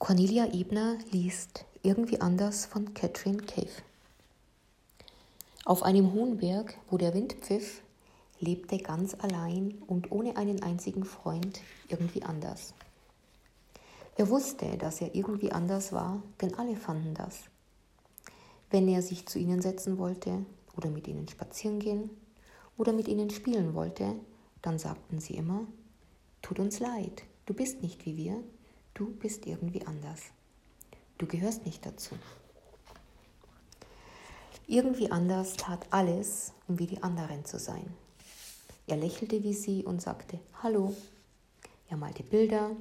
Cornelia Ebner liest Irgendwie anders von Catherine Cave. Auf einem hohen Berg, wo der Wind pfiff, lebte ganz allein und ohne einen einzigen Freund irgendwie anders. Er wusste, dass er irgendwie anders war, denn alle fanden das. Wenn er sich zu ihnen setzen wollte oder mit ihnen spazieren gehen oder mit ihnen spielen wollte, dann sagten sie immer, tut uns leid, du bist nicht wie wir, du bist irgendwie anders. Du gehörst nicht dazu. Irgendwie anders tat alles, um wie die anderen zu sein. Er lächelte wie sie und sagte Hallo. Er malte Bilder.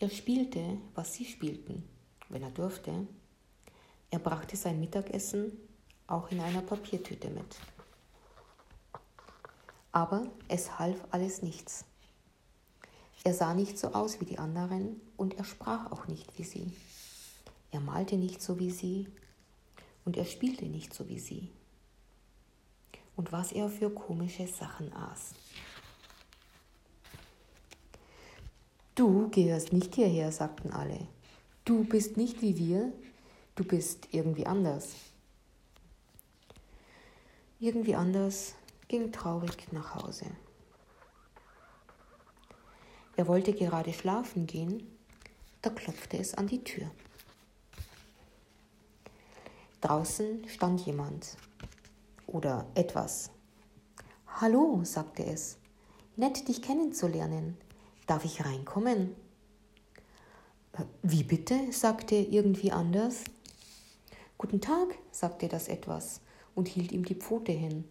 Er spielte, was sie spielten, wenn er durfte. Er brachte sein Mittagessen auch in einer Papiertüte mit. Aber es half alles nichts. Er sah nicht so aus wie die anderen und er sprach auch nicht wie sie. Er malte nicht so wie sie und er spielte nicht so wie sie. Und was er für komische Sachen aß. Du gehörst nicht hierher, sagten alle. Du bist nicht wie wir, du bist irgendwie anders. Irgendwie anders ging traurig nach Hause. Er wollte gerade schlafen gehen, da klopfte es an die Tür. Draußen stand jemand oder etwas. Hallo, sagte es, nett dich kennenzulernen. Darf ich reinkommen? Äh, wie bitte? sagte irgendwie anders. Guten Tag, sagte das etwas und hielt ihm die Pfote hin.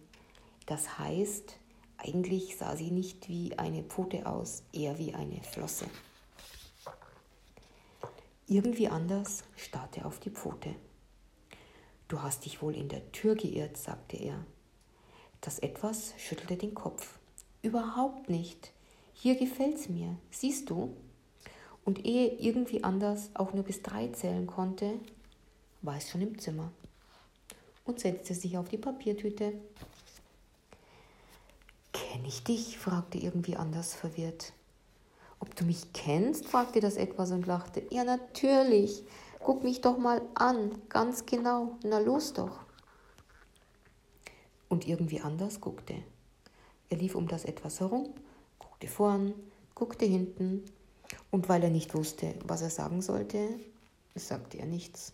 Das heißt, eigentlich sah sie nicht wie eine Pfote aus, eher wie eine Flosse. Irgendwie anders starrte er auf die Pfote. Du hast dich wohl in der Tür geirrt, sagte er. Das etwas schüttelte den Kopf. Überhaupt nicht. Hier gefällt's mir, siehst du? Und ehe irgendwie anders auch nur bis drei zählen konnte, war es schon im Zimmer und setzte sich auf die Papiertüte. Ich dich? fragte irgendwie anders verwirrt. Ob du mich kennst? fragte das etwas und lachte. Ja, natürlich. Guck mich doch mal an, ganz genau. Na los doch. Und irgendwie anders guckte. Er lief um das etwas herum, guckte vorn, guckte hinten, und weil er nicht wusste, was er sagen sollte, sagte er nichts.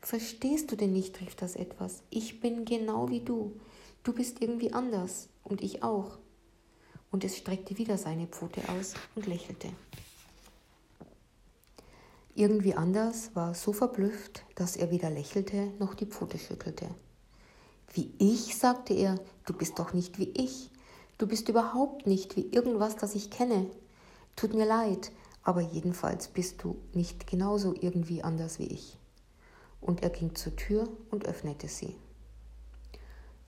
Verstehst du denn nicht, rief das etwas. Ich bin genau wie du. Du bist irgendwie anders und ich auch. Und es streckte wieder seine Pfote aus und lächelte. Irgendwie anders war so verblüfft, dass er weder lächelte noch die Pfote schüttelte. Wie ich, sagte er, du bist doch nicht wie ich. Du bist überhaupt nicht wie irgendwas, das ich kenne. Tut mir leid, aber jedenfalls bist du nicht genauso irgendwie anders wie ich. Und er ging zur Tür und öffnete sie.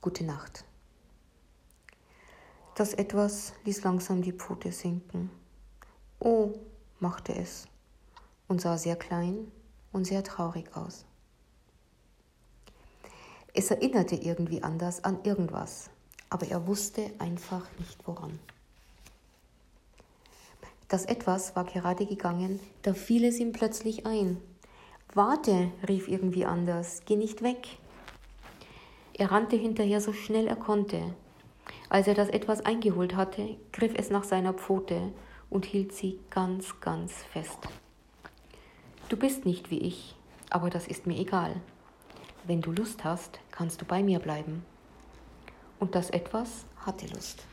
Gute Nacht. Das etwas ließ langsam die Pfote sinken. Oh, machte es und sah sehr klein und sehr traurig aus. Es erinnerte irgendwie anders an irgendwas, aber er wusste einfach nicht woran. Das etwas war gerade gegangen, da fiel es ihm plötzlich ein. Warte, rief irgendwie anders, geh nicht weg. Er rannte hinterher so schnell er konnte. Als er das etwas eingeholt hatte, griff es nach seiner Pfote und hielt sie ganz, ganz fest. Du bist nicht wie ich, aber das ist mir egal. Wenn du Lust hast, kannst du bei mir bleiben. Und das etwas hatte Lust.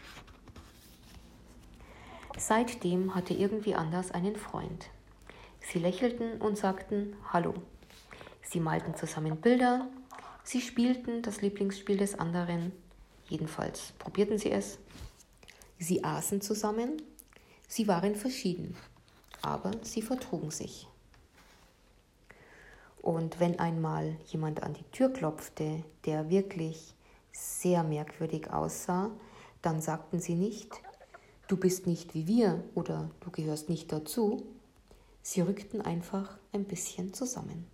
Seitdem hatte irgendwie anders einen Freund. Sie lächelten und sagten Hallo. Sie malten zusammen Bilder Sie spielten das Lieblingsspiel des anderen, jedenfalls probierten sie es. Sie aßen zusammen, sie waren verschieden, aber sie vertrugen sich. Und wenn einmal jemand an die Tür klopfte, der wirklich sehr merkwürdig aussah, dann sagten sie nicht, du bist nicht wie wir oder du gehörst nicht dazu. Sie rückten einfach ein bisschen zusammen.